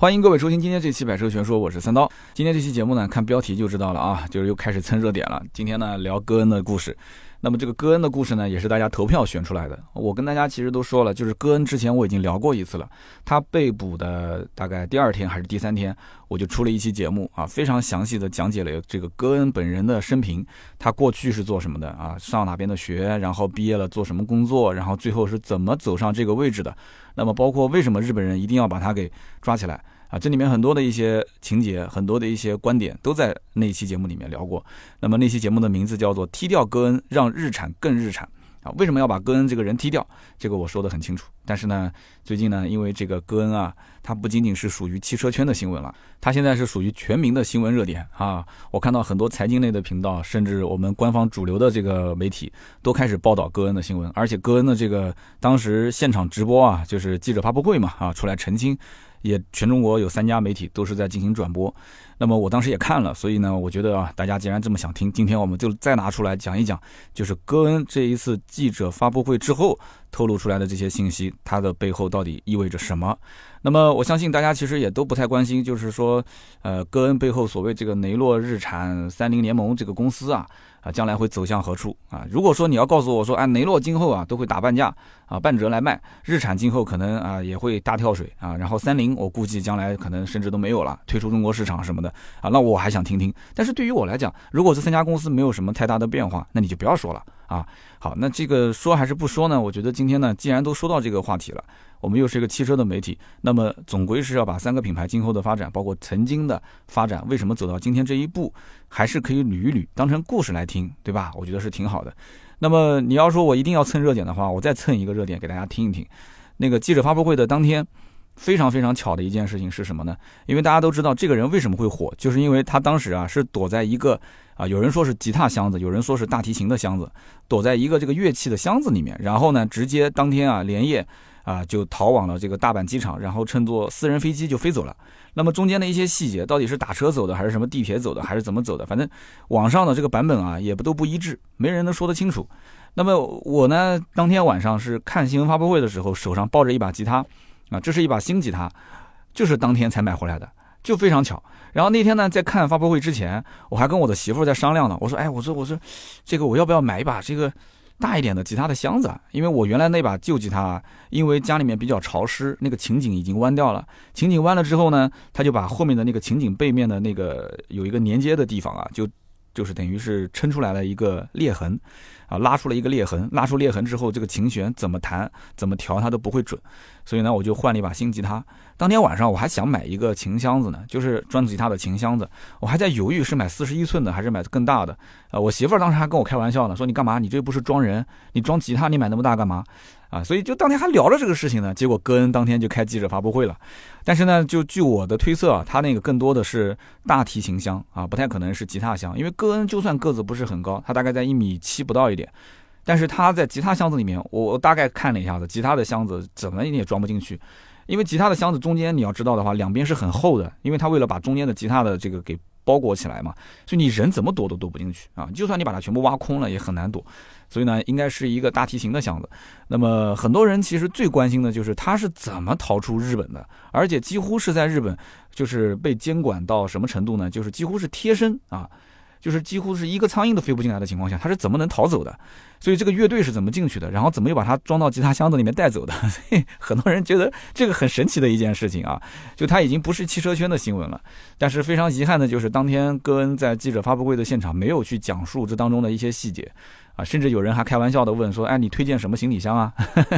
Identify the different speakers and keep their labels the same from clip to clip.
Speaker 1: 欢迎各位收听今天这期《百车全说》，我是三刀。今天这期节目呢，看标题就知道了啊，就是又开始蹭热点了。今天呢，聊戈恩的故事。那么这个戈恩的故事呢，也是大家投票选出来的。我跟大家其实都说了，就是戈恩之前我已经聊过一次了。他被捕的大概第二天还是第三天，我就出了一期节目啊，非常详细的讲解了这个戈恩本人的生平，他过去是做什么的啊，上哪边的学，然后毕业了做什么工作，然后最后是怎么走上这个位置的。那么包括为什么日本人一定要把他给抓起来。啊，这里面很多的一些情节，很多的一些观点都在那期节目里面聊过。那么那期节目的名字叫做《踢掉戈恩，让日产更日产》啊。为什么要把戈恩这个人踢掉？这个我说的很清楚。但是呢，最近呢，因为这个戈恩啊，他不仅仅是属于汽车圈的新闻了，他现在是属于全民的新闻热点啊。我看到很多财经类的频道，甚至我们官方主流的这个媒体都开始报道戈恩的新闻，而且戈恩的这个当时现场直播啊，就是记者发布会嘛啊，出来澄清。也全中国有三家媒体都是在进行转播，那么我当时也看了，所以呢，我觉得啊，大家既然这么想听，今天我们就再拿出来讲一讲，就是戈恩这一次记者发布会之后透露出来的这些信息，它的背后到底意味着什么？那么我相信大家其实也都不太关心，就是说，呃，戈恩背后所谓这个雷诺日产三菱联盟这个公司啊。啊，将来会走向何处啊？如果说你要告诉我说，啊，雷诺今后啊都会打半价啊，半折来卖，日产今后可能啊也会大跳水啊，然后三菱我估计将来可能甚至都没有了，退出中国市场什么的啊，那我还想听听。但是对于我来讲，如果这三家公司没有什么太大的变化，那你就不要说了啊。好，那这个说还是不说呢？我觉得今天呢，既然都说到这个话题了。我们又是一个汽车的媒体，那么总归是要把三个品牌今后的发展，包括曾经的发展，为什么走到今天这一步，还是可以捋一捋，当成故事来听，对吧？我觉得是挺好的。那么你要说我一定要蹭热点的话，我再蹭一个热点给大家听一听。那个记者发布会的当天，非常非常巧的一件事情是什么呢？因为大家都知道这个人为什么会火，就是因为他当时啊是躲在一个啊，有人说是吉他箱子，有人说是大提琴的箱子，躲在一个这个乐器的箱子里面，然后呢，直接当天啊连夜。啊，就逃往了这个大阪机场，然后乘坐私人飞机就飞走了。那么中间的一些细节，到底是打车走的，还是什么地铁走的，还是怎么走的？反正网上的这个版本啊，也不都不一致，没人能说得清楚。那么我呢，当天晚上是看新闻发布会的时候，手上抱着一把吉他，啊，这是一把新吉他，就是当天才买回来的，就非常巧。然后那天呢，在看发布会之前，我还跟我的媳妇在商量呢，我说，哎，我说，我说，这个我要不要买一把这个？大一点的吉他的箱子，因为我原来那把旧吉他，因为家里面比较潮湿，那个琴颈已经弯掉了。琴颈弯了之后呢，他就把后面的那个琴颈背面的那个有一个连接的地方啊，就就是等于是撑出来了一个裂痕。啊，拉出了一个裂痕，拉出裂痕之后，这个琴弦怎么弹、怎么调，它都不会准。所以呢，我就换了一把新吉他。当天晚上我还想买一个琴箱子呢，就是专吉他的琴箱子。我还在犹豫是买四十一寸的还是买更大的。呃，我媳妇儿当时还跟我开玩笑呢，说你干嘛？你这不是装人？你装吉他，你买那么大干嘛？啊，所以就当天还聊了这个事情呢。结果戈恩当天就开记者发布会了。但是呢，就据我的推测啊，他那个更多的是大提琴箱啊，不太可能是吉他箱，因为戈恩就算个子不是很高，他大概在一米七不到一点，但是他在吉他箱子里面，我我大概看了一下子，吉他的箱子怎么也装不进去，因为吉他的箱子中间你要知道的话，两边是很厚的，因为他为了把中间的吉他的这个给包裹起来嘛，所以你人怎么躲都躲不进去啊，就算你把它全部挖空了也很难躲。所以呢，应该是一个大提琴的箱子。那么很多人其实最关心的就是他是怎么逃出日本的，而且几乎是在日本，就是被监管到什么程度呢？就是几乎是贴身啊，就是几乎是一个苍蝇都飞不进来的情况下，他是怎么能逃走的？所以这个乐队是怎么进去的？然后怎么又把它装到吉他箱子里面带走的？所以很多人觉得这个很神奇的一件事情啊，就他已经不是汽车圈的新闻了。但是非常遗憾的就是，当天戈恩在记者发布会的现场没有去讲述这当中的一些细节。啊，甚至有人还开玩笑的问说：“哎，你推荐什么行李箱啊？”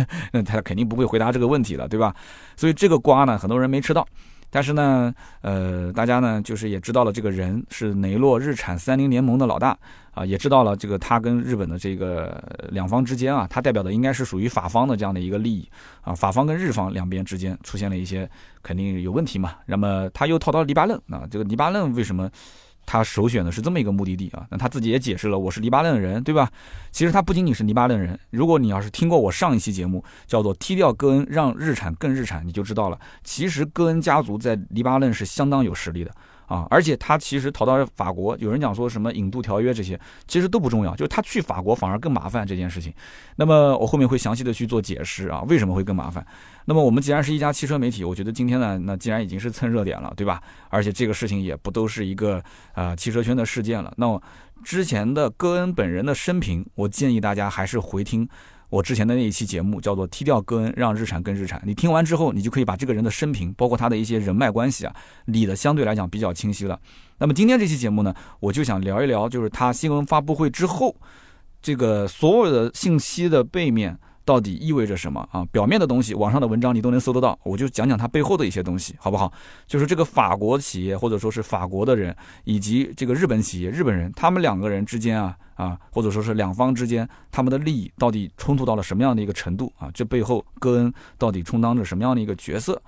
Speaker 1: 那他肯定不会回答这个问题了，对吧？所以这个瓜呢，很多人没吃到。但是呢，呃，大家呢就是也知道了这个人是雷诺日产三菱联盟的老大啊，也知道了这个他跟日本的这个两方之间啊，他代表的应该是属于法方的这样的一个利益啊，法方跟日方两边之间出现了一些肯定有问题嘛。那么他又套到黎巴嫩啊，这个黎巴嫩为什么？他首选的是这么一个目的地啊，那他自己也解释了，我是黎巴嫩人，对吧？其实他不仅仅是黎巴嫩人，如果你要是听过我上一期节目，叫做“踢掉戈恩，让日产更日产”，你就知道了，其实戈恩家族在黎巴嫩是相当有实力的啊，而且他其实逃到法国，有人讲说什么引渡条约这些，其实都不重要，就是他去法国反而更麻烦这件事情。那么我后面会详细的去做解释啊，为什么会更麻烦？那么我们既然是一家汽车媒体，我觉得今天呢，那既然已经是蹭热点了，对吧？而且这个事情也不都是一个啊汽车圈的事件了。那之前的戈恩本人的生平，我建议大家还是回听。我之前的那一期节目叫做“踢掉戈恩，让日产跟日产”。你听完之后，你就可以把这个人的生平，包括他的一些人脉关系啊，理的相对来讲比较清晰了。那么今天这期节目呢，我就想聊一聊，就是他新闻发布会之后，这个所有的信息的背面。到底意味着什么啊？表面的东西，网上的文章你都能搜得到，我就讲讲它背后的一些东西，好不好？就是这个法国企业，或者说是法国的人，以及这个日本企业、日本人，他们两个人之间啊啊，或者说是两方之间，他们的利益到底冲突到了什么样的一个程度啊？这背后，戈恩到底充当着什么样的一个角色？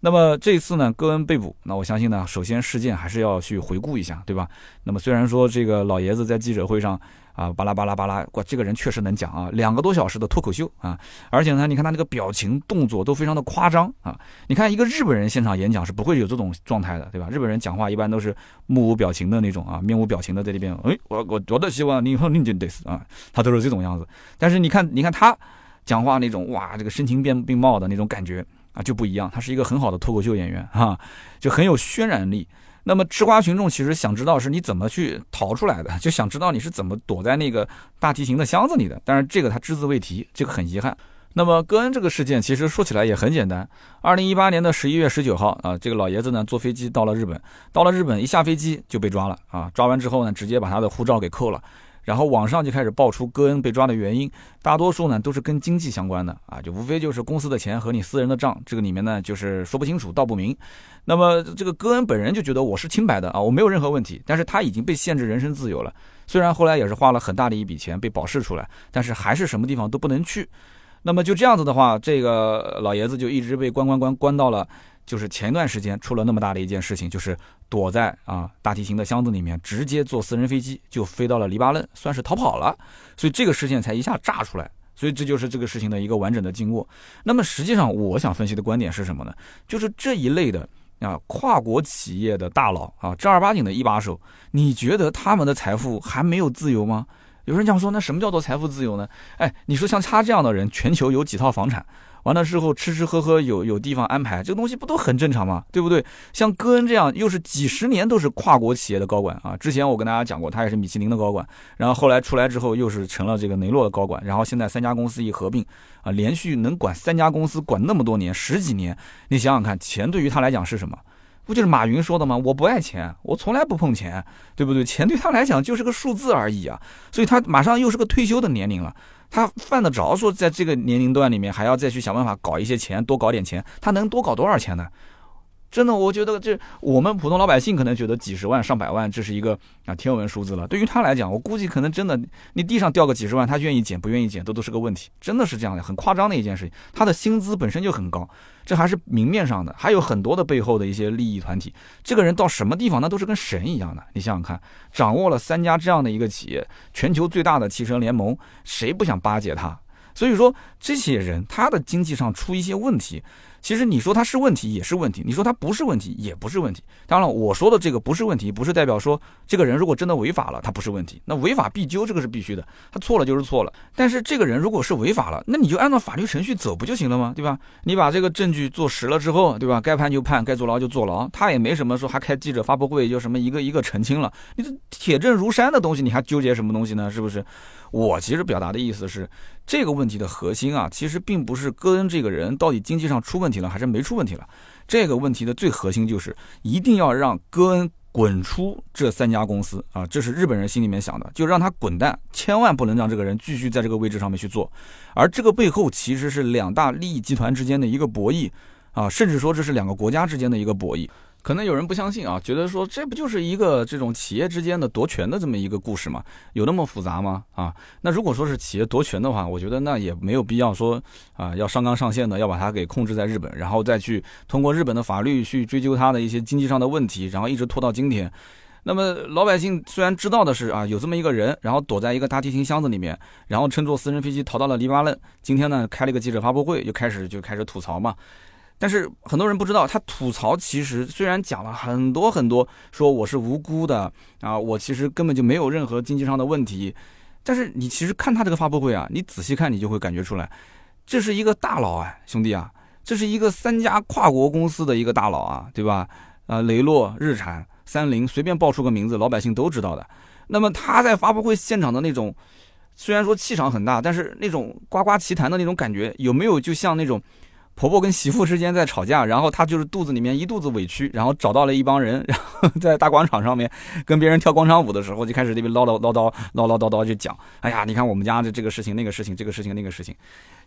Speaker 1: 那么这次呢，戈恩被捕，那我相信呢，首先事件还是要去回顾一下，对吧？那么虽然说这个老爷子在记者会上。啊，巴拉巴拉巴拉，哇，这个人确实能讲啊，两个多小时的脱口秀啊，而且呢，你看他那个表情动作都非常的夸张啊。你看一个日本人现场演讲是不会有这种状态的，对吧？日本人讲话一般都是目无表情的那种啊，面无表情的在这边，哎，我我我的希望你以后认真得死啊，他都是这种样子。但是你看，你看他讲话那种哇，这个声情并并茂的那种感觉啊，就不一样。他是一个很好的脱口秀演员哈，就很有渲染力。那么吃瓜群众其实想知道是你怎么去逃出来的，就想知道你是怎么躲在那个大提琴的箱子里的。但是这个他只字未提，这个很遗憾。那么戈恩这个事件其实说起来也很简单。二零一八年的十一月十九号啊，这个老爷子呢坐飞机到了日本，到了日本一下飞机就被抓了啊，抓完之后呢直接把他的护照给扣了。然后网上就开始爆出戈恩被抓的原因，大多数呢都是跟经济相关的啊，就无非就是公司的钱和你私人的账，这个里面呢就是说不清楚道不明。那么这个戈恩本人就觉得我是清白的啊，我没有任何问题，但是他已经被限制人身自由了。虽然后来也是花了很大的一笔钱被保释出来，但是还是什么地方都不能去。那么就这样子的话，这个老爷子就一直被关关关关到了。就是前一段时间出了那么大的一件事情，就是躲在啊大提琴的箱子里面，直接坐私人飞机就飞到了黎巴嫩，算是逃跑了。所以这个事件才一下炸出来。所以这就是这个事情的一个完整的经过。那么实际上，我想分析的观点是什么呢？就是这一类的啊跨国企业的大佬啊正儿八经的一把手，你觉得他们的财富还没有自由吗？有人讲说，那什么叫做财富自由呢？哎，你说像他这样的人，全球有几套房产？完了之后吃吃喝喝有有地方安排，这个东西不都很正常吗？对不对？像戈恩这样又是几十年都是跨国企业的高管啊，之前我跟大家讲过，他也是米其林的高管，然后后来出来之后又是成了这个雷诺的高管，然后现在三家公司一合并啊，连续能管三家公司管那么多年十几年，你想想看，钱对于他来讲是什么？不就是马云说的吗？我不爱钱，我从来不碰钱，对不对？钱对他来讲就是个数字而已啊，所以他马上又是个退休的年龄了。他犯得着说，在这个年龄段里面还要再去想办法搞一些钱，多搞点钱，他能多搞多少钱呢？真的，我觉得这我们普通老百姓可能觉得几十万、上百万这是一个啊天文数字了。对于他来讲，我估计可能真的，你地上掉个几十万，他愿意捡不愿意捡都都是个问题。真的是这样的，很夸张的一件事情。他的薪资本身就很高，这还是明面上的，还有很多的背后的一些利益团体。这个人到什么地方，那都是跟神一样的。你想想看，掌握了三家这样的一个企业，全球最大的汽车联盟，谁不想巴结他？所以说，这些人他的经济上出一些问题。其实你说他是问题也是问题，你说他不是问题也不是问题。当然，我说的这个不是问题，不是代表说这个人如果真的违法了，他不是问题。那违法必究，这个是必须的。他错了就是错了。但是这个人如果是违法了，那你就按照法律程序走不就行了吗？对吧？你把这个证据做实了之后，对吧？该判就判，该坐牢就坐牢。他也没什么说还开记者发布会就什么一个一个澄清了。你这铁证如山的东西，你还纠结什么东西呢？是不是？我其实表达的意思是，这个问题的核心啊，其实并不是戈恩这个人到底经济上出问题了还是没出问题了。这个问题的最核心就是一定要让戈恩滚出这三家公司啊，这是日本人心里面想的，就让他滚蛋，千万不能让这个人继续在这个位置上面去做。而这个背后其实是两大利益集团之间的一个博弈啊，甚至说这是两个国家之间的一个博弈。可能有人不相信啊，觉得说这不就是一个这种企业之间的夺权的这么一个故事吗？有那么复杂吗？啊，那如果说是企业夺权的话，我觉得那也没有必要说啊，要上纲上线的要把它给控制在日本，然后再去通过日本的法律去追究他的一些经济上的问题，然后一直拖到今天。那么老百姓虽然知道的是啊，有这么一个人，然后躲在一个大提琴箱子里面，然后乘坐私人飞机逃到了黎巴嫩，今天呢开了一个记者发布会，就开始就开始吐槽嘛。但是很多人不知道，他吐槽其实虽然讲了很多很多，说我是无辜的啊，我其实根本就没有任何经济上的问题。但是你其实看他这个发布会啊，你仔细看你就会感觉出来，这是一个大佬啊，兄弟啊，这是一个三家跨国公司的一个大佬啊，对吧？啊，雷诺、日产、三菱，随便报出个名字，老百姓都知道的。那么他在发布会现场的那种，虽然说气场很大，但是那种呱呱其谈的那种感觉，有没有就像那种？婆婆跟媳妇之间在吵架，然后她就是肚子里面一肚子委屈，然后找到了一帮人，然后在大广场上面跟别人跳广场舞的时候，就开始这边唠唠唠叨唠唠叨叨就讲，哎呀，你看我们家的这个事情那个事情这个事情那个事情，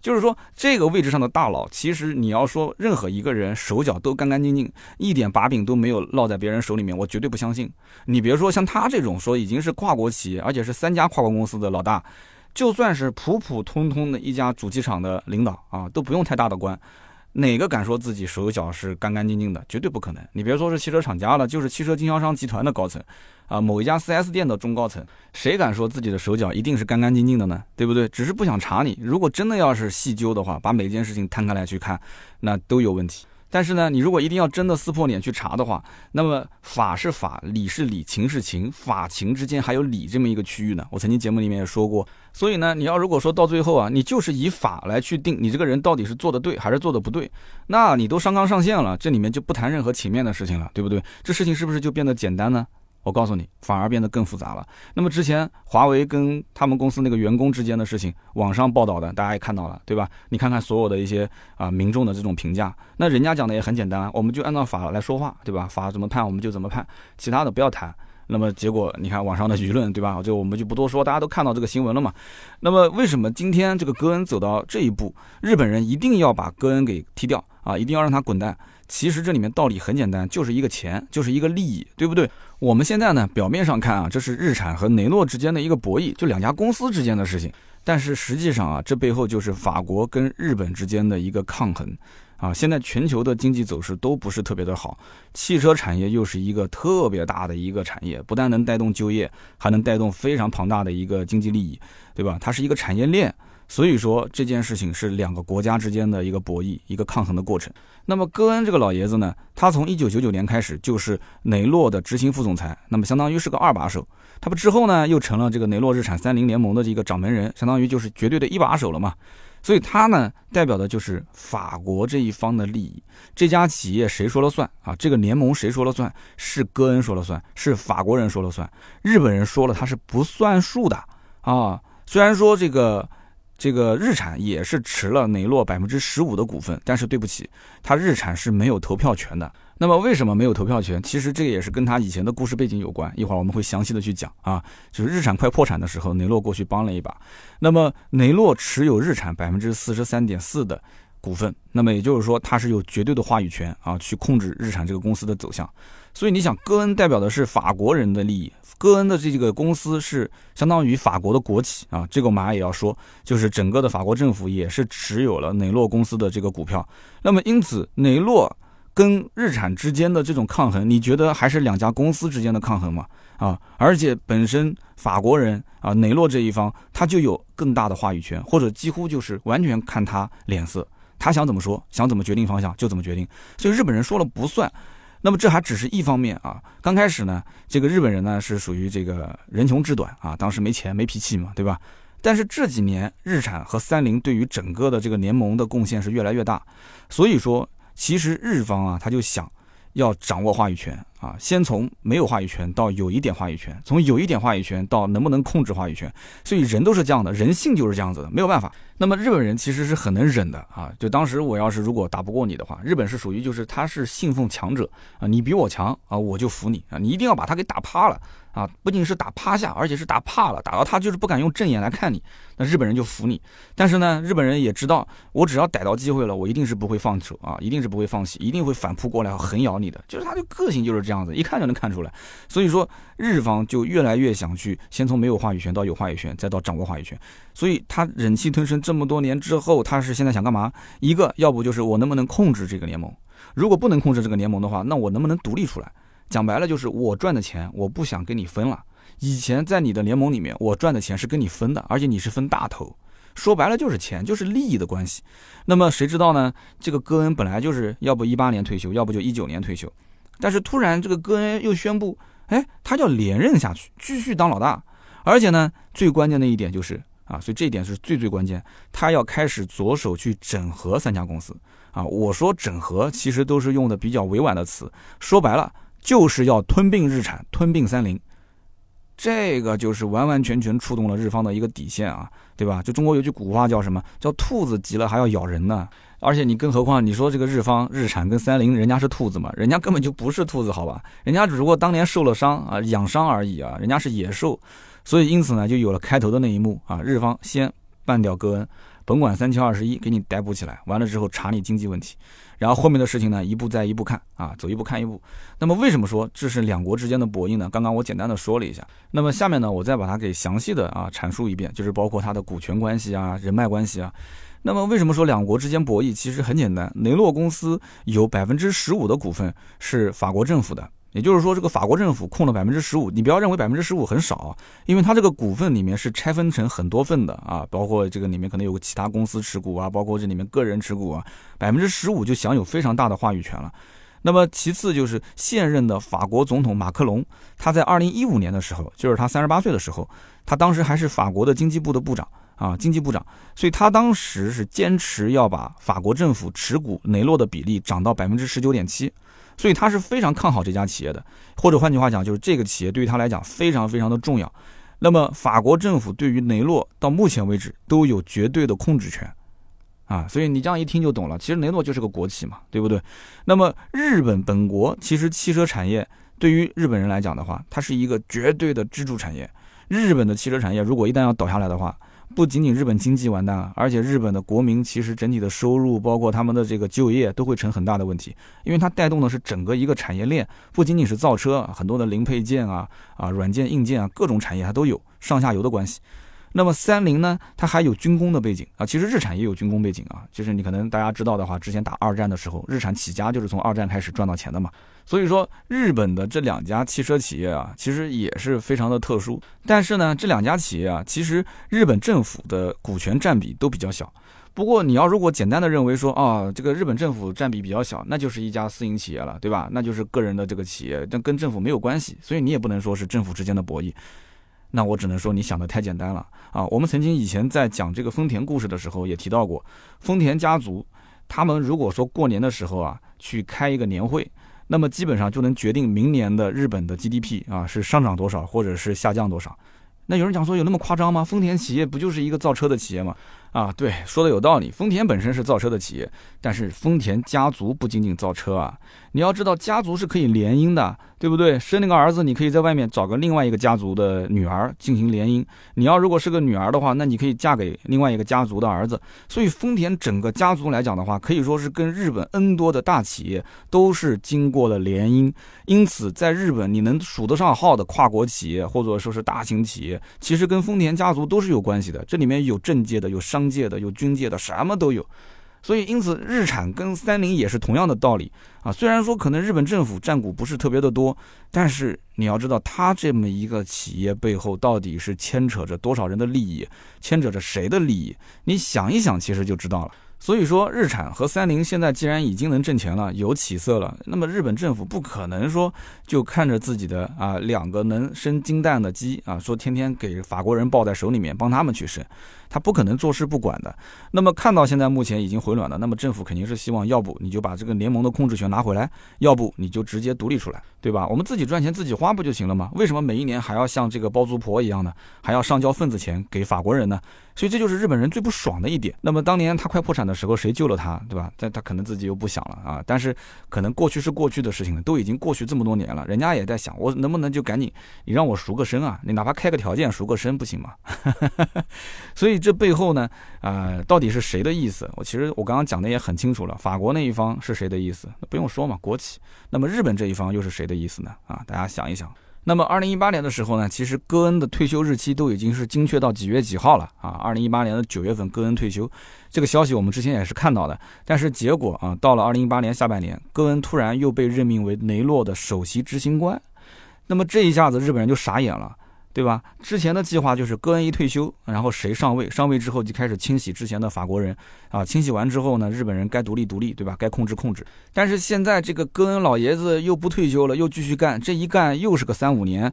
Speaker 1: 就是说这个位置上的大佬，其实你要说任何一个人手脚都干干净净，一点把柄都没有落在别人手里面，我绝对不相信。你别说像他这种说已经是跨国企业，而且是三家跨国公司的老大。就算是普普通通的一家主机厂的领导啊，都不用太大的官，哪个敢说自己手脚是干干净净的？绝对不可能。你别说是汽车厂家了，就是汽车经销商集团的高层，啊，某一家 4S 店的中高层，谁敢说自己的手脚一定是干干净净的呢？对不对？只是不想查你。如果真的要是细究的话，把每件事情摊开来去看，那都有问题。但是呢，你如果一定要真的撕破脸去查的话，那么法是法，理是理，情是情，法情之间还有理这么一个区域呢。我曾经节目里面也说过，所以呢，你要如果说到最后啊，你就是以法来去定你这个人到底是做的对还是做的不对，那你都上纲上线了，这里面就不谈任何情面的事情了，对不对？这事情是不是就变得简单呢？我告诉你，反而变得更复杂了。那么之前华为跟他们公司那个员工之间的事情，网上报道的大家也看到了，对吧？你看看所有的一些啊民众的这种评价，那人家讲的也很简单，我们就按照法来说话，对吧？法怎么判我们就怎么判，其他的不要谈。那么结果你看网上的舆论，对吧？就我们就不多说，大家都看到这个新闻了嘛。那么为什么今天这个戈恩走到这一步，日本人一定要把戈恩给踢掉啊？一定要让他滚蛋？其实这里面道理很简单，就是一个钱，就是一个利益，对不对？我们现在呢，表面上看啊，这是日产和雷诺之间的一个博弈，就两家公司之间的事情。但是实际上啊，这背后就是法国跟日本之间的一个抗衡啊。现在全球的经济走势都不是特别的好，汽车产业又是一个特别大的一个产业，不但能带动就业，还能带动非常庞大的一个经济利益，对吧？它是一个产业链。所以说这件事情是两个国家之间的一个博弈、一个抗衡的过程。那么戈恩这个老爷子呢，他从一九九九年开始就是雷诺的执行副总裁，那么相当于是个二把手。他不之后呢，又成了这个雷诺日产三菱联盟的这个掌门人，相当于就是绝对的一把手了嘛。所以他呢，代表的就是法国这一方的利益。这家企业谁说了算啊？这个联盟谁说了算？是戈恩说了算，是法国人说了算。日本人说了他是不算数的啊。虽然说这个。这个日产也是持了雷诺百分之十五的股份，但是对不起，他日产是没有投票权的。那么为什么没有投票权？其实这也是跟他以前的故事背景有关。一会儿我们会详细的去讲啊。就是日产快破产的时候，雷诺过去帮了一把。那么雷诺持有日产百分之四十三点四的股份，那么也就是说他是有绝对的话语权啊，去控制日产这个公司的走向。所以你想，戈恩代表的是法国人的利益。戈恩的这个公司是相当于法国的国企啊，这个我马上也要说，就是整个的法国政府也是持有了雷诺公司的这个股票。那么因此，雷诺跟日产之间的这种抗衡，你觉得还是两家公司之间的抗衡吗？啊，而且本身法国人啊，雷诺这一方他就有更大的话语权，或者几乎就是完全看他脸色，他想怎么说，想怎么决定方向就怎么决定，所以日本人说了不算。那么这还只是一方面啊。刚开始呢，这个日本人呢是属于这个人穷志短啊，当时没钱没脾气嘛，对吧？但是这几年日产和三菱对于整个的这个联盟的贡献是越来越大，所以说其实日方啊他就想要掌握话语权啊，先从没有话语权到有一点话语权，从有一点话语权到能不能控制话语权，所以人都是这样的，人性就是这样子的，没有办法。那么日本人其实是很能忍的啊！就当时我要是如果打不过你的话，日本是属于就是他是信奉强者啊，你比我强啊，我就服你啊，你一定要把他给打趴了啊！不仅是打趴下，而且是打怕了，打到他就是不敢用正眼来看你，那日本人就服你。但是呢，日本人也知道，我只要逮到机会了，我一定是不会放手啊，一定是不会放弃，一定会反扑过来横咬你的。就是他的个性就是这样这样子，一看就能看出来。所以说，日方就越来越想去先从没有话语权到有话语权，再到掌握话语权。所以他忍气吞声。这么多年之后，他是现在想干嘛？一个，要不就是我能不能控制这个联盟？如果不能控制这个联盟的话，那我能不能独立出来？讲白了就是我赚的钱，我不想跟你分了。以前在你的联盟里面，我赚的钱是跟你分的，而且你是分大头。说白了就是钱，就是利益的关系。那么谁知道呢？这个戈恩本来就是要不一八年退休，要不就一九年退休，但是突然这个戈恩又宣布，哎，他要连任下去，继续当老大。而且呢，最关键的一点就是啊，所以这一点是最最关键，他要开始着手去整合三家公司啊。我说整合，其实都是用的比较委婉的词，说白了就是要吞并日产，吞并三菱。这个就是完完全全触动了日方的一个底线啊，对吧？就中国有句古话叫什么？叫兔子急了还要咬人呢。而且你更何况你说这个日方、日产跟三菱，人家是兔子嘛？人家根本就不是兔子，好吧？人家只不过当年受了伤啊，养伤而已啊，人家是野兽。所以因此呢，就有了开头的那一幕啊，日方先办掉戈恩，甭管三七二十一，给你逮捕起来，完了之后查你经济问题。然后后面的事情呢，一步再一步看啊，走一步看一步。那么为什么说这是两国之间的博弈呢？刚刚我简单的说了一下。那么下面呢，我再把它给详细的啊阐述一遍，就是包括它的股权关系啊、人脉关系啊。那么为什么说两国之间博弈？其实很简单，雷诺公司有百分之十五的股份是法国政府的。也就是说，这个法国政府控了百分之十五，你不要认为百分之十五很少，因为它这个股份里面是拆分成很多份的啊，包括这个里面可能有其他公司持股啊，包括这里面个人持股啊，百分之十五就享有非常大的话语权了。那么其次就是现任的法国总统马克龙，他在二零一五年的时候，就是他三十八岁的时候，他当时还是法国的经济部的部长啊，经济部长，所以他当时是坚持要把法国政府持股雷诺的比例涨到百分之十九点七。所以他是非常看好这家企业的，或者换句话讲，就是这个企业对于他来讲非常非常的重要。那么法国政府对于雷诺到目前为止都有绝对的控制权，啊，所以你这样一听就懂了。其实雷诺就是个国企嘛，对不对？那么日本本国其实汽车产业对于日本人来讲的话，它是一个绝对的支柱产业。日本的汽车产业如果一旦要倒下来的话，不仅仅日本经济完蛋了，而且日本的国民其实整体的收入，包括他们的这个就业，都会成很大的问题，因为它带动的是整个一个产业链，不仅仅是造车，很多的零配件啊啊，软件硬件啊，各种产业它都有上下游的关系。那么三菱呢，它还有军工的背景啊，其实日产也有军工背景啊，就是你可能大家知道的话，之前打二战的时候，日产起家就是从二战开始赚到钱的嘛。所以说，日本的这两家汽车企业啊，其实也是非常的特殊。但是呢，这两家企业啊，其实日本政府的股权占比都比较小。不过你要如果简单的认为说啊，这个日本政府占比比较小，那就是一家私营企业了，对吧？那就是个人的这个企业，但跟政府没有关系，所以你也不能说是政府之间的博弈。那我只能说你想的太简单了啊！我们曾经以前在讲这个丰田故事的时候也提到过，丰田家族他们如果说过年的时候啊去开一个年会，那么基本上就能决定明年的日本的 GDP 啊是上涨多少或者是下降多少。那有人讲说有那么夸张吗？丰田企业不就是一个造车的企业吗？啊，对，说的有道理。丰田本身是造车的企业，但是丰田家族不仅仅造车啊。你要知道，家族是可以联姻的，对不对？生那个儿子，你可以在外面找个另外一个家族的女儿进行联姻。你要如果是个女儿的话，那你可以嫁给另外一个家族的儿子。所以，丰田整个家族来讲的话，可以说是跟日本 N 多的大企业都是经过了联姻。因此，在日本你能数得上号的跨国企业或者说是大型企业，其实跟丰田家族都是有关系的。这里面有政界的，有商界的，有军界的，什么都有。所以，因此，日产跟三菱也是同样的道理啊。虽然说可能日本政府占股不是特别的多，但是你要知道，它这么一个企业背后到底是牵扯着多少人的利益，牵扯着谁的利益？你想一想，其实就知道了。所以说，日产和三菱现在既然已经能挣钱了，有起色了，那么日本政府不可能说就看着自己的啊两个能生金蛋的鸡啊，说天天给法国人抱在手里面帮他们去生，他不可能坐视不管的。那么看到现在目前已经回暖了，那么政府肯定是希望，要不你就把这个联盟的控制权拿回来，要不你就直接独立出来，对吧？我们自己赚钱自己花不就行了吗？为什么每一年还要像这个包租婆一样呢，还要上交份子钱给法国人呢？所以这就是日本人最不爽的一点。那么当年他快破产的时候，谁救了他，对吧？但他可能自己又不想了啊。但是可能过去是过去的事情了，都已经过去这么多年了，人家也在想，我能不能就赶紧，你让我赎个身啊？你哪怕开个条件赎个身不行吗？所以这背后呢，啊，到底是谁的意思？我其实我刚刚讲的也很清楚了，法国那一方是谁的意思？不用说嘛，国企。那么日本这一方又是谁的意思呢？啊，大家想一想。那么，二零一八年的时候呢，其实戈恩的退休日期都已经是精确到几月几号了啊？二零一八年的九月份，戈恩退休，这个消息我们之前也是看到的。但是结果啊，到了二零一八年下半年，戈恩突然又被任命为雷诺的首席执行官。那么这一下子，日本人就傻眼了。对吧？之前的计划就是戈恩一退休，然后谁上位，上位之后就开始清洗之前的法国人啊，清洗完之后呢，日本人该独立独立，对吧？该控制控制。但是现在这个戈恩老爷子又不退休了，又继续干，这一干又是个三五年，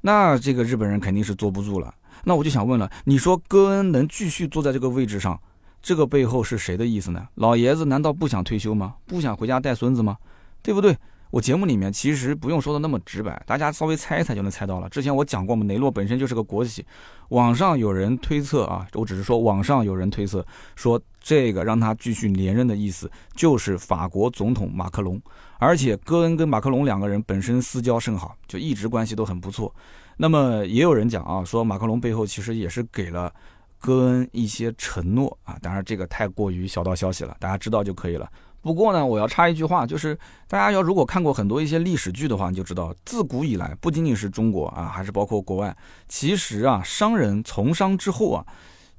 Speaker 1: 那这个日本人肯定是坐不住了。那我就想问了，你说戈恩能继续坐在这个位置上，这个背后是谁的意思呢？老爷子难道不想退休吗？不想回家带孙子吗？对不对？我节目里面其实不用说的那么直白，大家稍微猜一猜就能猜到了。之前我讲过，我们雷诺本身就是个国企，网上有人推测啊，我只是说网上有人推测说这个让他继续连任的意思就是法国总统马克龙，而且戈恩跟马克龙两个人本身私交甚好，就一直关系都很不错。那么也有人讲啊，说马克龙背后其实也是给了戈恩一些承诺啊，当然这个太过于小道消息了，大家知道就可以了。不过呢，我要插一句话，就是大家要如果看过很多一些历史剧的话，你就知道，自古以来，不仅仅是中国啊，还是包括国外，其实啊，商人从商之后啊，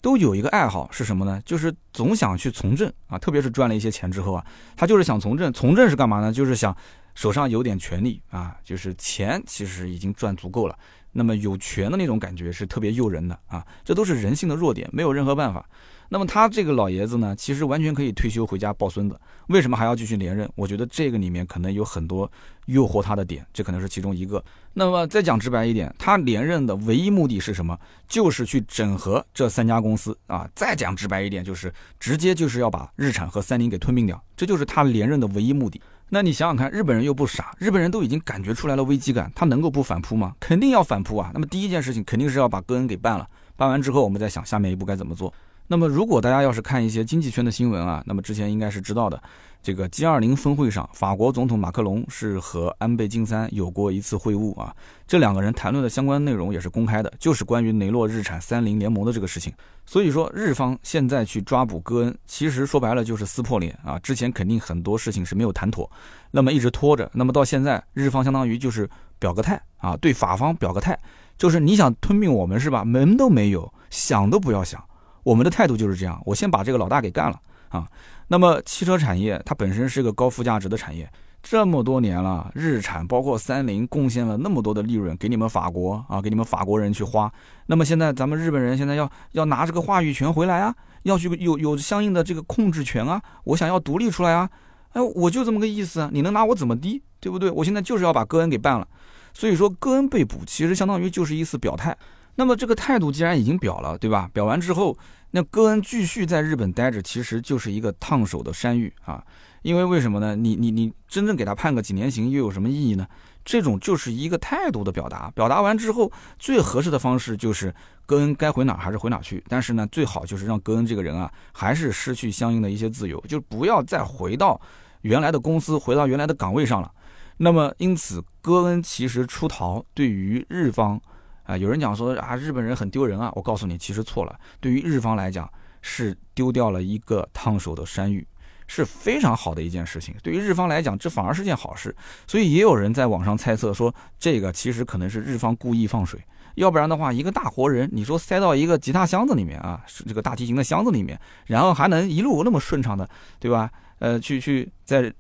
Speaker 1: 都有一个爱好是什么呢？就是总想去从政啊，特别是赚了一些钱之后啊，他就是想从政。从政是干嘛呢？就是想手上有点权利啊，就是钱其实已经赚足够了，那么有权的那种感觉是特别诱人的啊，这都是人性的弱点，没有任何办法。那么他这个老爷子呢，其实完全可以退休回家抱孙子，为什么还要继续连任？我觉得这个里面可能有很多诱惑他的点，这可能是其中一个。那么再讲直白一点，他连任的唯一目的是什么？就是去整合这三家公司啊。再讲直白一点，就是直接就是要把日产和三菱给吞并掉，这就是他连任的唯一目的。那你想想看，日本人又不傻，日本人都已经感觉出来了危机感，他能够不反扑吗？肯定要反扑啊。那么第一件事情肯定是要把戈恩给办了，办完之后我们再想下面一步该怎么做。那么，如果大家要是看一些经济圈的新闻啊，那么之前应该是知道的，这个 G20 峰会上，法国总统马克龙是和安倍晋三有过一次会晤啊，这两个人谈论的相关内容也是公开的，就是关于雷诺、日产、三菱联盟的这个事情。所以说，日方现在去抓捕戈恩，其实说白了就是撕破脸啊。之前肯定很多事情是没有谈妥，那么一直拖着，那么到现在，日方相当于就是表个态啊，对法方表个态，就是你想吞并我们是吧？门都没有，想都不要想。我们的态度就是这样，我先把这个老大给干了啊。那么汽车产业它本身是个高附加值的产业，这么多年了，日产包括三菱贡献了那么多的利润给你们法国啊，给你们法国人去花。那么现在咱们日本人现在要要拿这个话语权回来啊，要去有有相应的这个控制权啊，我想要独立出来啊，哎，我就这么个意思，你能拿我怎么的，对不对？我现在就是要把戈恩给办了，所以说戈恩被捕其实相当于就是一次表态。那么这个态度既然已经表了，对吧？表完之后，那戈恩继续在日本待着，其实就是一个烫手的山芋啊。因为为什么呢？你你你真正给他判个几年刑，又有什么意义呢？这种就是一个态度的表达。表达完之后，最合适的方式就是戈恩该回哪还是回哪去。但是呢，最好就是让戈恩这个人啊，还是失去相应的一些自由，就不要再回到原来的公司，回到原来的岗位上了。那么因此，戈恩其实出逃对于日方。啊，有人讲说啊，日本人很丢人啊。我告诉你，其实错了。对于日方来讲，是丢掉了一个烫手的山芋，是非常好的一件事情。对于日方来讲，这反而是件好事。所以也有人在网上猜测说，这个其实可能是日方故意放水，要不然的话，一个大活人，你说塞到一个吉他箱子里面啊，这个大提琴的箱子里面，然后还能一路那么顺畅的，对吧？呃，去去在。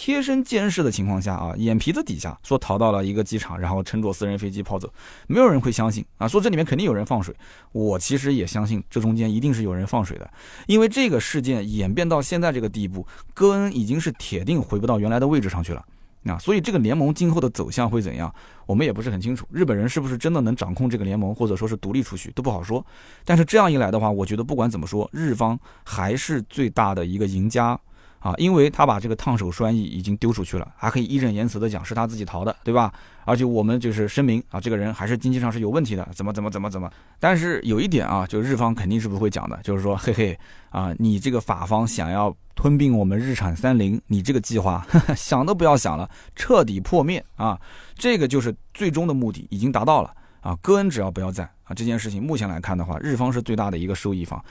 Speaker 1: 贴身监视的情况下啊，眼皮子底下说逃到了一个机场，然后乘坐私人飞机跑走，没有人会相信啊。说这里面肯定有人放水，我其实也相信这中间一定是有人放水的，因为这个事件演变到现在这个地步，戈恩已经是铁定回不到原来的位置上去了啊。所以这个联盟今后的走向会怎样，我们也不是很清楚。日本人是不是真的能掌控这个联盟，或者说是独立出去都不好说。但是这样一来的话，我觉得不管怎么说，日方还是最大的一个赢家。啊，因为他把这个烫手山芋已经丢出去了，还可以义正言辞的讲是他自己逃的，对吧？而且我们就是声明啊，这个人还是经济上是有问题的，怎么怎么怎么怎么。但是有一点啊，就日方肯定是不会讲的，就是说，嘿嘿，啊，你这个法方想要吞并我们日产三菱，你这个计划 想都不要想了，彻底破灭啊！这个就是最终的目的已经达到了啊。戈恩只要不要在啊，这件事情目前来看的话，日方是最大的一个受益方。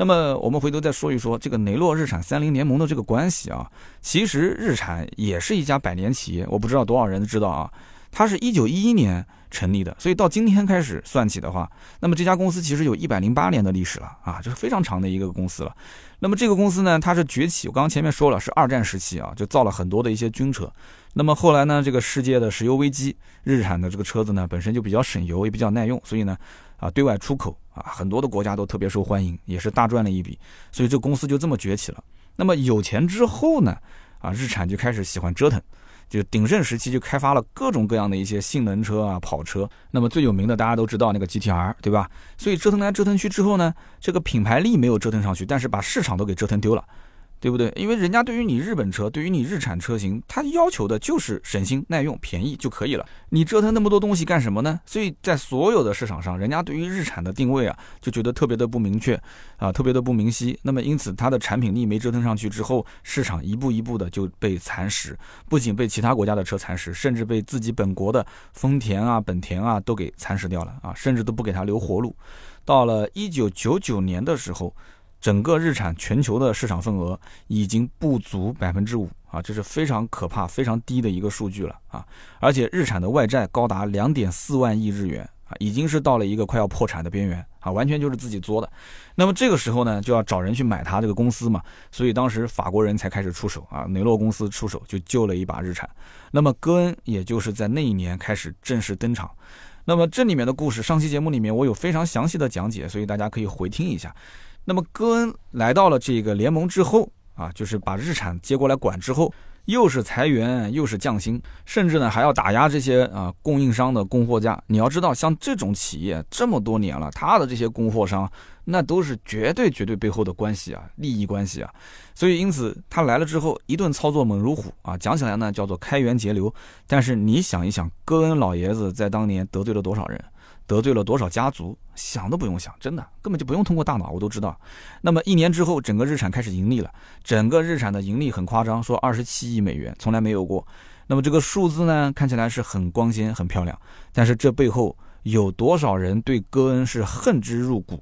Speaker 1: 那么我们回头再说一说这个雷诺日产三菱联盟的这个关系啊，其实日产也是一家百年企业，我不知道多少人知道啊，它是一九一一年成立的，所以到今天开始算起的话，那么这家公司其实有一百零八年的历史了啊，这是非常长的一个公司了。那么这个公司呢，它是崛起，我刚刚前面说了是二战时期啊，就造了很多的一些军车。那么后来呢，这个世界的石油危机，日产的这个车子呢本身就比较省油，也比较耐用，所以呢，啊，对外出口啊，很多的国家都特别受欢迎，也是大赚了一笔，所以这公司就这么崛起了。那么有钱之后呢，啊，日产就开始喜欢折腾。就鼎盛时期就开发了各种各样的一些性能车啊、跑车。那么最有名的大家都知道那个 GTR，对吧？所以折腾来折腾去之后呢，这个品牌力没有折腾上去，但是把市场都给折腾丢了。对不对？因为人家对于你日本车，对于你日产车型，他要求的就是省心、耐用、便宜就可以了。你折腾那么多东西干什么呢？所以在所有的市场上，人家对于日产的定位啊，就觉得特别的不明确啊，特别的不明晰。那么因此，它的产品力没折腾上去之后，市场一步一步的就被蚕食，不仅被其他国家的车蚕食，甚至被自己本国的丰田啊、本田啊都给蚕食掉了啊，甚至都不给他留活路。到了一九九九年的时候。整个日产全球的市场份额已经不足百分之五啊，这是非常可怕、非常低的一个数据了啊！而且日产的外债高达两点四万亿日元啊，已经是到了一个快要破产的边缘啊，完全就是自己作的。那么这个时候呢，就要找人去买它这个公司嘛，所以当时法国人才开始出手啊，雷诺公司出手就救了一把日产。那么戈恩也就是在那一年开始正式登场。那么这里面的故事，上期节目里面我有非常详细的讲解，所以大家可以回听一下。那么戈恩来到了这个联盟之后啊，就是把日产接过来管之后，又是裁员又是降薪，甚至呢还要打压这些啊供应商的供货价。你要知道，像这种企业这么多年了，他的这些供货商那都是绝对绝对背后的关系啊，利益关系啊。所以因此他来了之后，一顿操作猛如虎啊，讲起来呢叫做开源节流。但是你想一想，戈恩老爷子在当年得罪了多少人？得罪了多少家族？想都不用想，真的根本就不用通过大脑，我都知道。那么一年之后，整个日产开始盈利了。整个日产的盈利很夸张，说二十七亿美元，从来没有过。那么这个数字呢，看起来是很光鲜、很漂亮。但是这背后有多少人对戈恩是恨之入骨？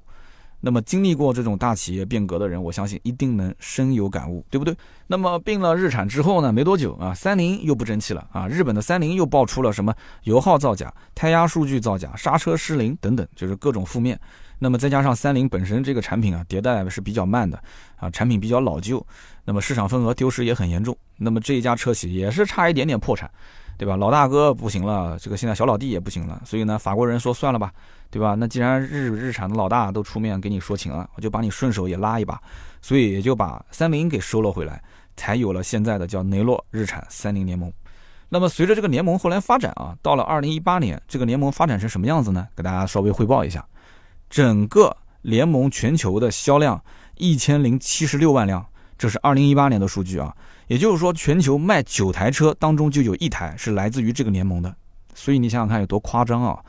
Speaker 1: 那么经历过这种大企业变革的人，我相信一定能深有感悟，对不对？那么并了日产之后呢，没多久啊，三菱又不争气了啊！日本的三菱又爆出了什么油耗造假、胎压数据造假、刹车失灵等等，就是各种负面。那么再加上三菱本身这个产品啊，迭代是比较慢的啊，产品比较老旧，那么市场份额丢失也很严重。那么这一家车企也是差一点点破产。对吧？老大哥不行了，这个现在小老弟也不行了，所以呢，法国人说算了吧，对吧？那既然日日产的老大都出面给你说情了，我就把你顺手也拉一把，所以也就把三菱给收了回来，才有了现在的叫雷诺日产三菱联盟。那么随着这个联盟后来发展啊，到了二零一八年，这个联盟发展成什么样子呢？给大家稍微汇报一下，整个联盟全球的销量一千零七十六万辆，这是二零一八年的数据啊。也就是说，全球卖九台车当中就有一台是来自于这个联盟的，所以你想想看有多夸张啊！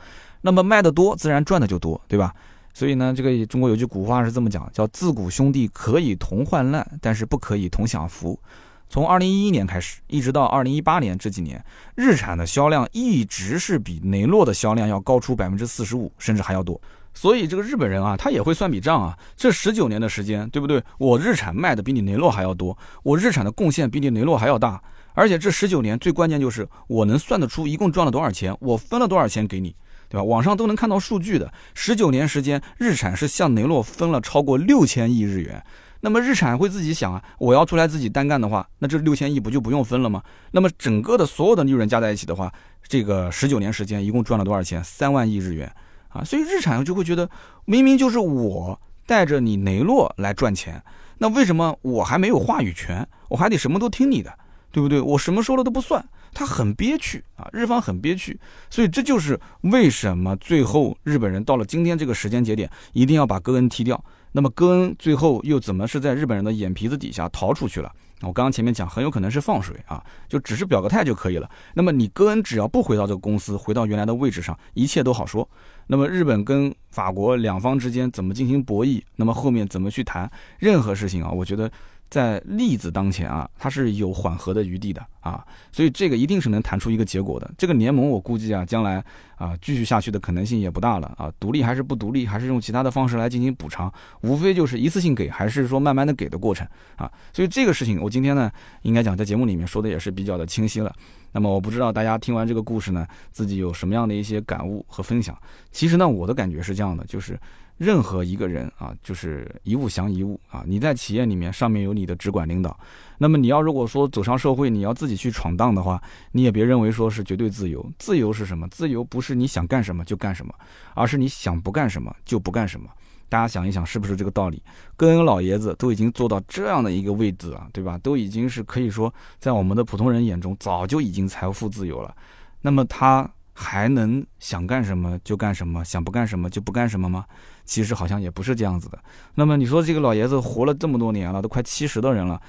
Speaker 1: 那么卖的多，自然赚的就多，对吧？所以呢，这个中国有句古话是这么讲，叫“自古兄弟可以同患难，但是不可以同享福”。从二零一一年开始，一直到二零一八年这几年，日产的销量一直是比雷诺的销量要高出百分之四十五，甚至还要多。所以这个日本人啊，他也会算笔账啊。这十九年的时间，对不对？我日产卖的比你雷诺还要多，我日产的贡献比你雷诺还要大。而且这十九年最关键就是我能算得出一共赚了多少钱，我分了多少钱给你，对吧？网上都能看到数据的。十九年时间，日产是向雷诺分了超过六千亿日元。那么日产会自己想啊，我要出来自己单干的话，那这六千亿不就不用分了吗？那么整个的所有的利润加在一起的话，这个十九年时间一共赚了多少钱？三万亿日元。啊，所以日产就会觉得，明明就是我带着你雷诺来赚钱，那为什么我还没有话语权，我还得什么都听你的，对不对？我什么说了都不算，他很憋屈啊，日方很憋屈，所以这就是为什么最后日本人到了今天这个时间节点，一定要把戈恩踢掉。那么戈恩最后又怎么是在日本人的眼皮子底下逃出去了？我刚刚前面讲，很有可能是放水啊，就只是表个态就可以了。那么你戈恩只要不回到这个公司，回到原来的位置上，一切都好说。那么日本跟法国两方之间怎么进行博弈？那么后面怎么去谈任何事情啊？我觉得。在利子当前啊，它是有缓和的余地的啊，所以这个一定是能谈出一个结果的。这个联盟我估计啊，将来啊继续下去的可能性也不大了啊。独立还是不独立，还是用其他的方式来进行补偿，无非就是一次性给，还是说慢慢的给的过程啊。所以这个事情我今天呢，应该讲在节目里面说的也是比较的清晰了。那么我不知道大家听完这个故事呢，自己有什么样的一些感悟和分享。其实呢，我的感觉是这样的，就是。任何一个人啊，就是一物降一物啊。你在企业里面，上面有你的直管领导，那么你要如果说走上社会，你要自己去闯荡的话，你也别认为说是绝对自由。自由是什么？自由不是你想干什么就干什么，而是你想不干什么就不干什么。大家想一想，是不是这个道理？跟老爷子都已经做到这样的一个位置啊，对吧？都已经是可以说，在我们的普通人眼中，早就已经财富自由了。那么他还能想干什么就干什么，想不干什么就不干什么吗？其实好像也不是这样子的。那么你说这个老爷子活了这么多年了，都快七十的人了，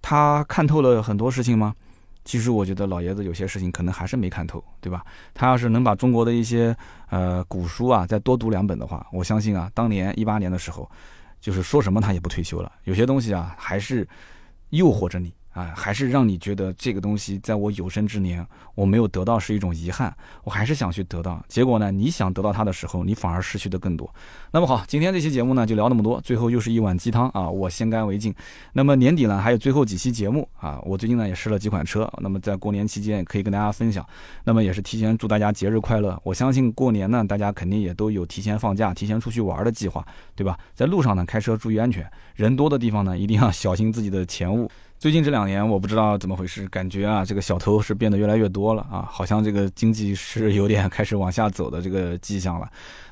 Speaker 1: 他看透了很多事情吗？其实我觉得老爷子有些事情可能还是没看透，对吧？他要是能把中国的一些呃古书啊再多读两本的话，我相信啊，当年一八年的时候，就是说什么他也不退休了。有些东西啊，还是诱惑着你。啊，还是让你觉得这个东西在我有生之年我没有得到是一种遗憾，我还是想去得到。结果呢，你想得到它的时候，你反而失去的更多。那么好，今天这期节目呢就聊那么多，最后又是一碗鸡汤啊，我先干为敬。那么年底呢还有最后几期节目啊，我最近呢也试了几款车，那么在过年期间也可以跟大家分享。那么也是提前祝大家节日快乐。我相信过年呢大家肯定也都有提前放假、提前出去玩的计划，对吧？在路上呢开车注意安全，人多的地方呢一定要小心自己的钱物。最近这两年，我不知道怎么回事，感觉啊，这个小偷是变得越来越多了啊，好像这个经济是有点开始往下走的这个迹象了。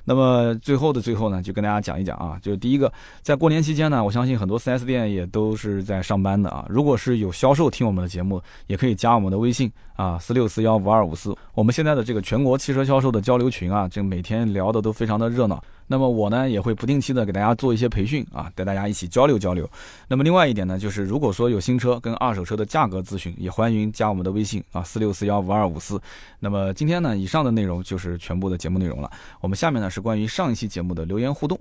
Speaker 1: 那么最后的最后呢，就跟大家讲一讲啊，就是第一个，在过年期间呢，我相信很多 4S 店也都是在上班的啊。如果是有销售听我们的节目，也可以加我们的微信啊，四六四幺五二五四。我们现在的这个全国汽车销售的交流群啊，这每天聊的都非常的热闹。那么我呢也会不定期的给大家做一些培训啊，带大家一起交流交流。那么另外一点呢，就是如果说有新车跟二手车的价格咨询，也欢迎加我们的微信啊，四六四幺五二五四。那么今天呢，以上的内容就是全部的节目内容了。我们下面呢是关于上一期节目的留言互动。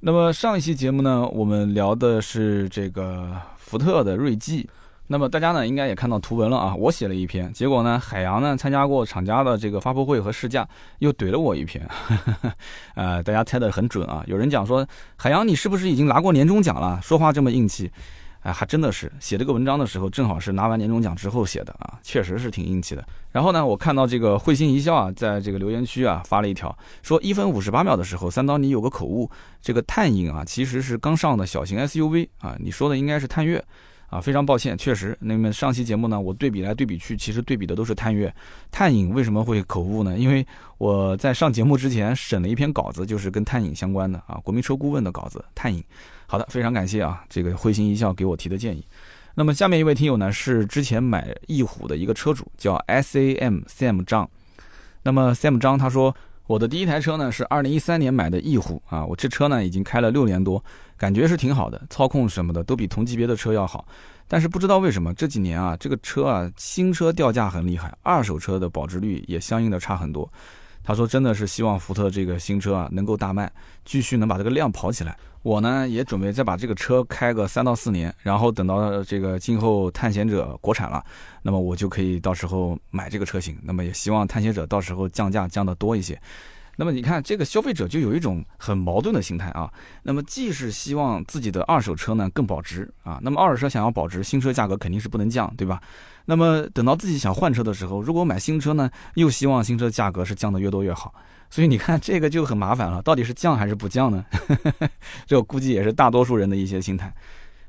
Speaker 1: 那么上一期节目呢，我们聊的是这个福特的锐际。那么大家呢应该也看到图文了啊，我写了一篇，结果呢海洋呢参加过厂家的这个发布会和试驾，又怼了我一篇，呃，大家猜的很准啊。有人讲说海洋你是不是已经拿过年终奖了？说话这么硬气，哎，还真的是写这个文章的时候正好是拿完年终奖之后写的啊，确实是挺硬气的。然后呢，我看到这个会心一笑啊，在这个留言区啊发了一条，说一分五十八秒的时候，三刀你有个口误，这个探影啊其实是刚上的小型 SUV 啊，你说的应该是探岳。啊，非常抱歉，确实，那么上期节目呢，我对比来对比去，其实对比的都是探岳、探影，为什么会口误呢？因为我在上节目之前审了一篇稿子，就是跟探影相关的啊，国民车顾问的稿子，探影。好的，非常感谢啊，这个会心一笑给我提的建议。那么下面一位听友呢，是之前买翼虎的一个车主，叫 S A M Sam 张。那么 Sam 张他说。我的第一台车呢是二零一三年买的翼虎啊，我这车呢已经开了六年多，感觉是挺好的，操控什么的都比同级别的车要好。但是不知道为什么这几年啊，这个车啊新车掉价很厉害，二手车的保值率也相应的差很多。他说真的是希望福特这个新车啊能够大卖，继续能把这个量跑起来。我呢也准备再把这个车开个三到四年，然后等到这个今后探险者国产了，那么我就可以到时候买这个车型。那么也希望探险者到时候降价降得多一些。那么你看这个消费者就有一种很矛盾的心态啊。那么既是希望自己的二手车呢更保值啊，那么二手车想要保值，新车价格肯定是不能降，对吧？那么等到自己想换车的时候，如果买新车呢，又希望新车价格是降得越多越好。所以你看，这个就很麻烦了，到底是降还是不降呢？这估计也是大多数人的一些心态。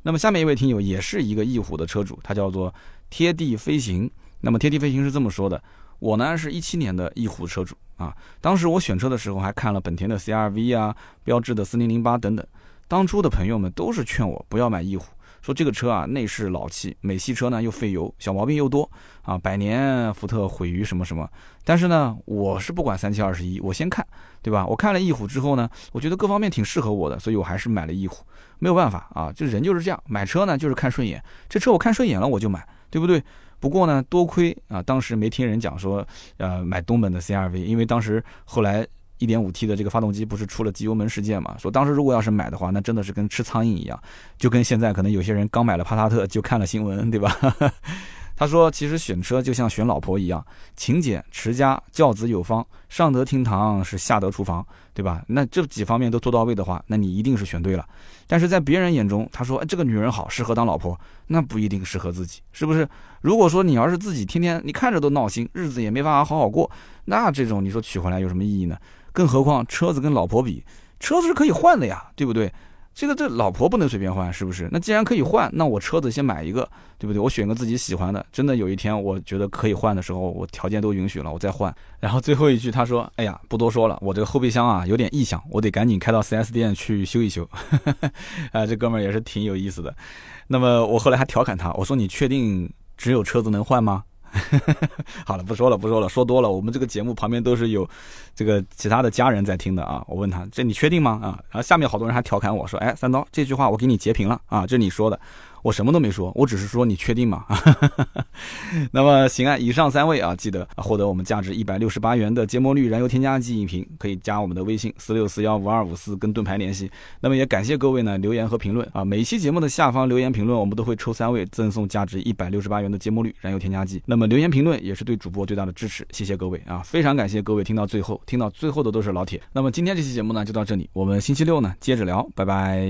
Speaker 1: 那么下面一位听友也是一个翼虎的车主，他叫做贴地飞行。那么贴地飞行是这么说的：我呢是一七年的翼虎车主啊，当时我选车的时候还看了本田的 CRV 啊、标致的四零零八等等。当初的朋友们都是劝我不要买翼虎。说这个车啊，内饰老气，美系车呢又费油，小毛病又多啊，百年福特毁于什么什么。但是呢，我是不管三七二十一，我先看，对吧？我看了翼虎之后呢，我觉得各方面挺适合我的，所以我还是买了翼虎。没有办法啊，这人就是这样，买车呢就是看顺眼，这车我看顺眼了我就买，对不对？不过呢，多亏啊，当时没听人讲说，呃，买东本的 CRV，因为当时后来。一点五 T 的这个发动机不是出了机油门事件嘛？说当时如果要是买的话，那真的是跟吃苍蝇一样，就跟现在可能有些人刚买了帕萨特就看了新闻，对吧？他说，其实选车就像选老婆一样，勤俭持家，教子有方，上得厅堂是下得厨房，对吧？那这几方面都做到位的话，那你一定是选对了。但是在别人眼中，他说，哎，这个女人好，适合当老婆，那不一定适合自己，是不是？如果说你要是自己天天你看着都闹心，日子也没办法好好过，那这种你说娶回来有什么意义呢？更何况车子跟老婆比，车子是可以换的呀，对不对？这个这老婆不能随便换，是不是？那既然可以换，那我车子先买一个，对不对？我选个自己喜欢的，真的有一天我觉得可以换的时候，我条件都允许了，我再换。然后最后一句他说：“哎呀，不多说了，我这个后备箱啊有点异响，我得赶紧开到 4S 店去修一修。”啊，这哥们儿也是挺有意思的。那么我后来还调侃他，我说：“你确定只有车子能换吗？” 好了，不说了，不说了，说多了。我们这个节目旁边都是有这个其他的家人在听的啊。我问他，这你确定吗？啊，然后下面好多人还调侃我说，哎，三刀这句话我给你截屏了啊，这是你说的。我什么都没说，我只是说你确定吗？那么行啊，以上三位啊，记得获得我们价值一百六十八元的芥末绿燃油添加剂一瓶，可以加我们的微信四六四幺五二五四跟盾牌联系。那么也感谢各位呢留言和评论啊，每一期节目的下方留言评论，我们都会抽三位赠送价值一百六十八元的芥末绿燃油添加剂。那么留言评论也是对主播最大的支持，谢谢各位啊，非常感谢各位听到最后，听到最后的都是老铁。那么今天这期节目呢就到这里，我们星期六呢接着聊，拜拜。